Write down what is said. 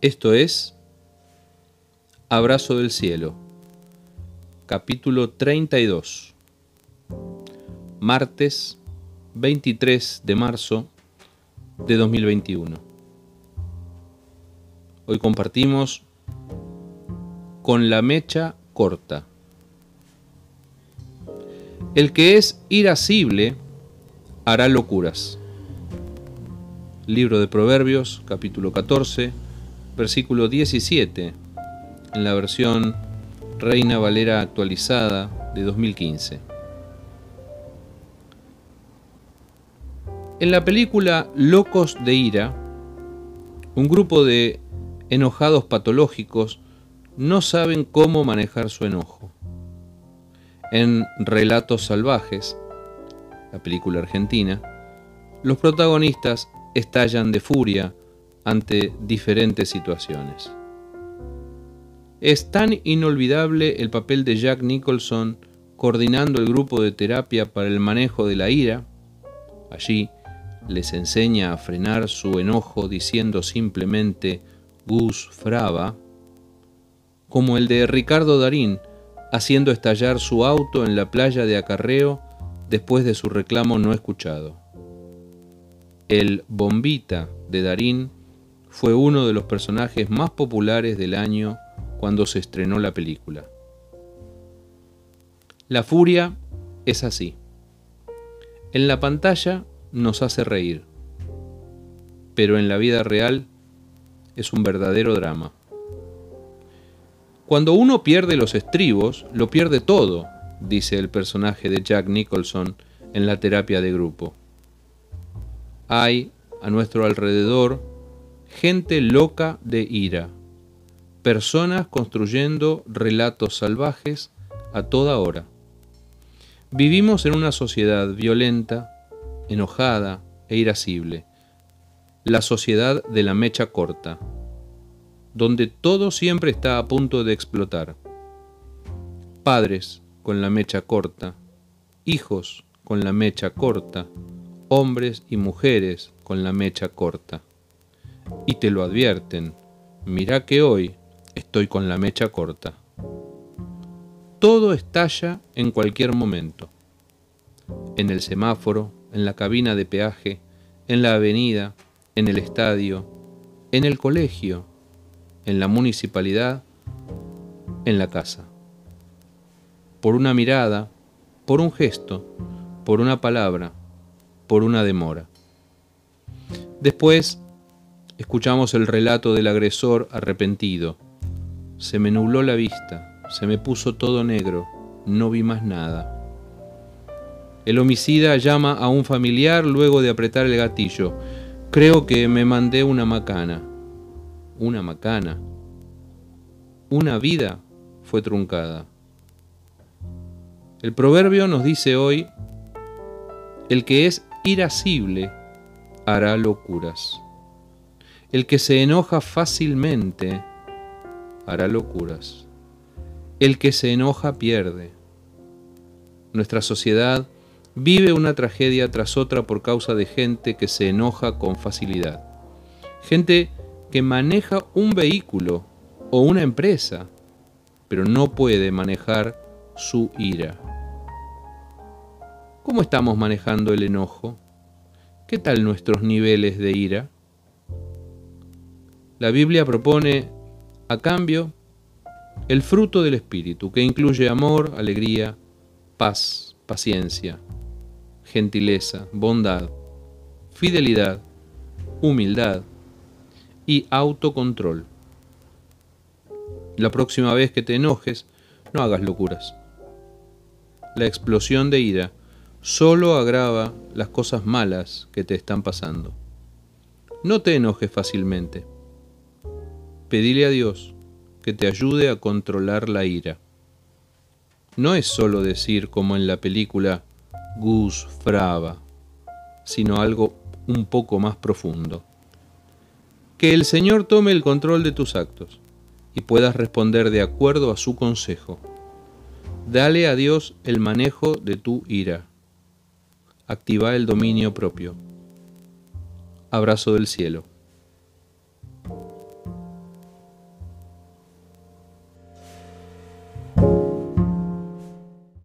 Esto es Abrazo del Cielo, capítulo 32, martes 23 de marzo de 2021. Hoy compartimos con la mecha corta. El que es irascible hará locuras. Libro de Proverbios, capítulo 14, versículo 17, en la versión Reina Valera actualizada de 2015. En la película Locos de Ira, un grupo de enojados patológicos no saben cómo manejar su enojo. En Relatos Salvajes, la película argentina, los protagonistas estallan de furia ante diferentes situaciones. Es tan inolvidable el papel de Jack Nicholson coordinando el grupo de terapia para el manejo de la ira. Allí les enseña a frenar su enojo diciendo simplemente Gus Fraba, como el de Ricardo Darín haciendo estallar su auto en la playa de Acarreo después de su reclamo no escuchado. El Bombita de Darín fue uno de los personajes más populares del año cuando se estrenó la película. La furia es así. En la pantalla nos hace reír, pero en la vida real es un verdadero drama. Cuando uno pierde los estribos, lo pierde todo, dice el personaje de Jack Nicholson en la terapia de grupo. Hay a nuestro alrededor gente loca de ira, personas construyendo relatos salvajes a toda hora. Vivimos en una sociedad violenta, enojada e irascible, la sociedad de la mecha corta, donde todo siempre está a punto de explotar. Padres con la mecha corta, hijos con la mecha corta, hombres y mujeres con la mecha corta y te lo advierten. Mira que hoy estoy con la mecha corta. Todo estalla en cualquier momento. En el semáforo, en la cabina de peaje, en la avenida, en el estadio, en el colegio, en la municipalidad, en la casa. Por una mirada, por un gesto, por una palabra, por una demora. Después Escuchamos el relato del agresor arrepentido. Se me nubló la vista, se me puso todo negro, no vi más nada. El homicida llama a un familiar luego de apretar el gatillo. Creo que me mandé una macana. Una macana. Una vida fue truncada. El proverbio nos dice hoy, el que es irascible hará locuras. El que se enoja fácilmente hará locuras. El que se enoja pierde. Nuestra sociedad vive una tragedia tras otra por causa de gente que se enoja con facilidad. Gente que maneja un vehículo o una empresa, pero no puede manejar su ira. ¿Cómo estamos manejando el enojo? ¿Qué tal nuestros niveles de ira? La Biblia propone, a cambio, el fruto del Espíritu, que incluye amor, alegría, paz, paciencia, gentileza, bondad, fidelidad, humildad y autocontrol. La próxima vez que te enojes, no hagas locuras. La explosión de ira solo agrava las cosas malas que te están pasando. No te enojes fácilmente pedile a Dios que te ayude a controlar la ira. No es solo decir como en la película Gus Fraba, sino algo un poco más profundo. Que el Señor tome el control de tus actos y puedas responder de acuerdo a su consejo. Dale a Dios el manejo de tu ira. Activa el dominio propio. Abrazo del cielo.